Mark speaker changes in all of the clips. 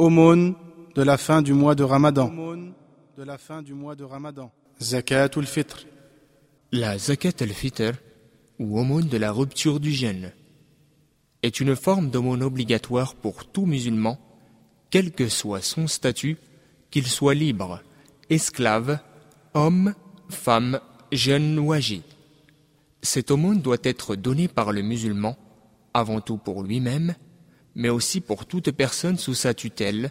Speaker 1: Aumône de la fin du mois de Ramadan. de la fin du mois de Ramadan. Zakatul fitr.
Speaker 2: La zakat al-fitr, ou aumône de la rupture du jeûne, est une forme d'aumône obligatoire pour tout musulman, quel que soit son statut, qu'il soit libre, esclave, homme, femme, jeune ou âgé. Cette aumône doit être donnée par le musulman, avant tout pour lui-même, mais aussi pour toute personne sous sa tutelle,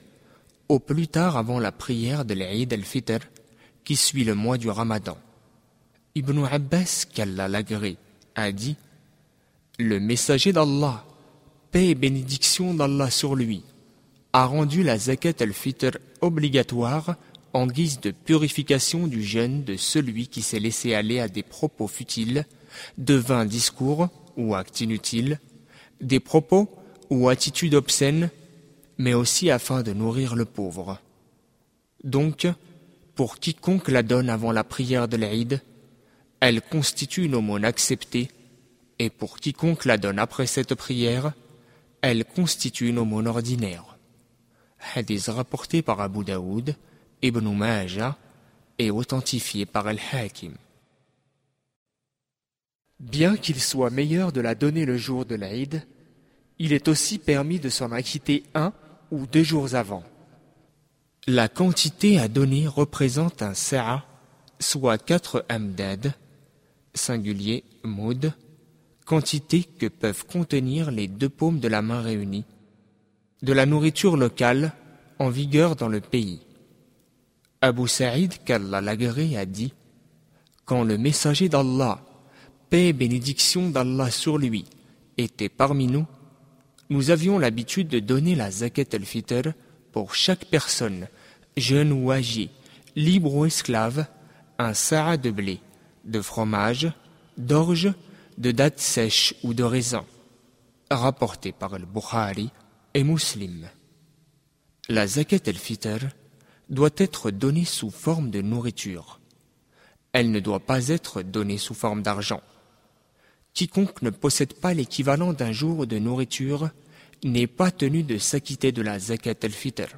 Speaker 2: au plus tard avant la prière de l'Aïd al-Fitr, qui suit le mois du Ramadan. Ibn Abbas, qu'Allah l'agré, a dit Le messager d'Allah, paix et bénédiction d'Allah sur lui, a rendu la zakat al-Fitr obligatoire en guise de purification du jeûne de celui qui s'est laissé aller à des propos futiles, de vains discours ou actes inutiles, des propos ou attitudes obscènes, mais aussi afin de nourrir le pauvre. Donc, pour quiconque la donne avant la prière de l'Aïd, elle constitue une aumône acceptée, et pour quiconque la donne après cette prière, elle constitue une aumône ordinaire. Hadith rapporté par Abu Daoud, Ibn Majah et authentifié par Al-Hakim. Bien qu'il soit meilleur de la donner le jour de l'Aïd, il est aussi permis de s'en acquitter un ou deux jours avant. La quantité à donner représente un sa'a, soit quatre amdad, singulier moud, quantité que peuvent contenir les deux paumes de la main réunies, de la nourriture locale en vigueur dans le pays. Abu Sa'id qu'Allah a dit Quand le messager d'Allah, paix et bénédiction d'Allah sur lui, était parmi nous, nous avions l'habitude de donner la zakat al-fitr pour chaque personne, jeune ou âgée, libre ou esclave, un sa'a de blé, de fromage, d'orge, de dattes sèches ou de raisins, rapporté par le Bukhari et Muslim. La zakat al-fitr doit être donnée sous forme de nourriture. Elle ne doit pas être donnée sous forme d'argent. Quiconque ne possède pas l'équivalent d'un jour de nourriture n'est pas tenu de s'acquitter de la zakat al-fitr.